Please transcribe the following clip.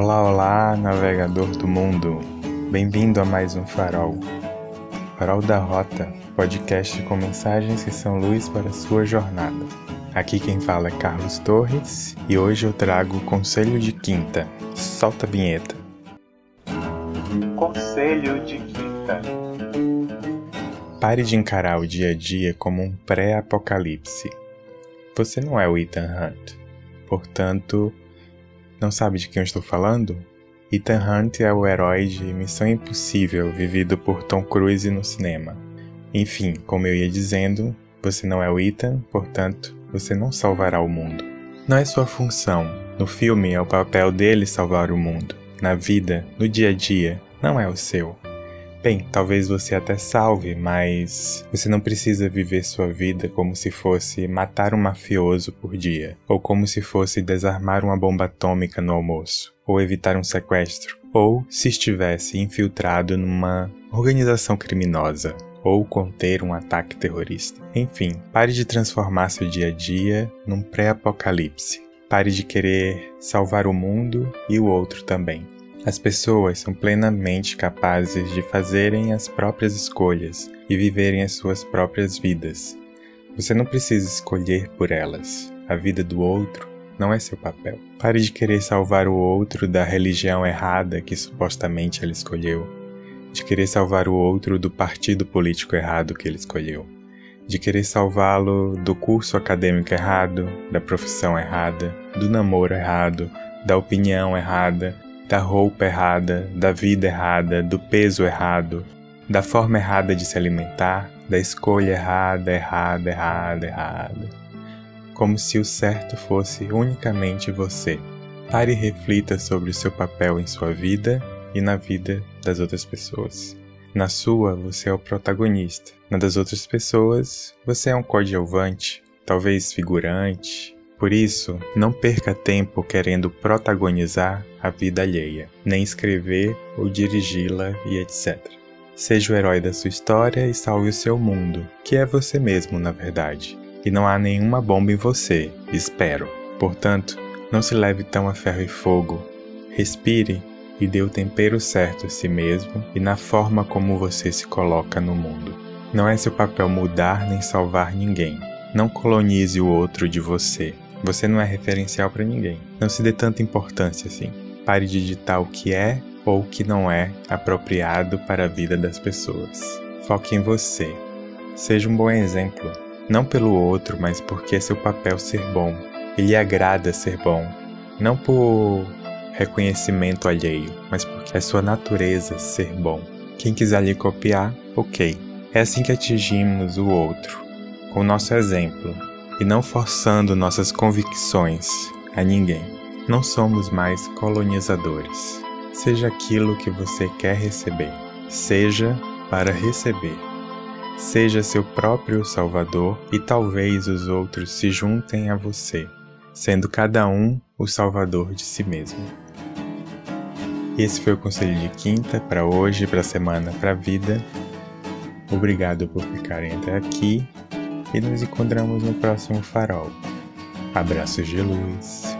Olá, olá, navegador do mundo. Bem-vindo a mais um Farol. Farol da Rota, podcast com mensagens que são luz para a sua jornada. Aqui quem fala é Carlos Torres e hoje eu trago o Conselho de Quinta. Solta a vinheta. Conselho de Quinta. Pare de encarar o dia a dia como um pré-apocalipse. Você não é o Ethan Hunt. Portanto, não sabe de quem eu estou falando? Ethan Hunt é o herói de Missão Impossível vivido por Tom Cruise no cinema. Enfim, como eu ia dizendo, você não é o Ethan, portanto, você não salvará o mundo. Não é sua função. No filme é o papel dele salvar o mundo. Na vida, no dia a dia, não é o seu. Bem, talvez você até salve, mas você não precisa viver sua vida como se fosse matar um mafioso por dia, ou como se fosse desarmar uma bomba atômica no almoço, ou evitar um sequestro, ou se estivesse infiltrado numa organização criminosa, ou conter um ataque terrorista. Enfim, pare de transformar seu dia a dia num pré-apocalipse. Pare de querer salvar o mundo e o outro também. As pessoas são plenamente capazes de fazerem as próprias escolhas e viverem as suas próprias vidas. Você não precisa escolher por elas. A vida do outro não é seu papel. Pare de querer salvar o outro da religião errada que supostamente ele escolheu, de querer salvar o outro do partido político errado que ele escolheu, de querer salvá-lo do curso acadêmico errado, da profissão errada, do namoro errado, da opinião errada, da roupa errada, da vida errada, do peso errado, da forma errada de se alimentar, da escolha errada, errada, errada, errada. Como se o certo fosse unicamente você. Pare e reflita sobre o seu papel em sua vida e na vida das outras pessoas. Na sua, você é o protagonista. Na das outras pessoas, você é um coadjuvante, talvez figurante, por isso, não perca tempo querendo protagonizar a vida alheia, nem escrever ou dirigi-la e etc. Seja o herói da sua história e salve o seu mundo, que é você mesmo, na verdade. E não há nenhuma bomba em você, espero. Portanto, não se leve tão a ferro e fogo. Respire e dê o tempero certo a si mesmo e na forma como você se coloca no mundo. Não é seu papel mudar nem salvar ninguém. Não colonize o outro de você. Você não é referencial para ninguém. Não se dê tanta importância assim. Pare de ditar o que é ou o que não é apropriado para a vida das pessoas. Foque em você. Seja um bom exemplo, não pelo outro, mas porque é seu papel ser bom. Ele agrada ser bom, não por reconhecimento alheio, mas porque é sua natureza ser bom. Quem quiser lhe copiar, ok. É assim que atingimos o outro, com o nosso exemplo, e não forçando nossas convicções a ninguém. Não somos mais colonizadores. Seja aquilo que você quer receber, seja para receber. Seja seu próprio Salvador e talvez os outros se juntem a você, sendo cada um o Salvador de si mesmo. Esse foi o conselho de quinta para hoje, para a semana, para a vida. Obrigado por ficarem até aqui e nos encontramos no próximo farol. Abraços de luz.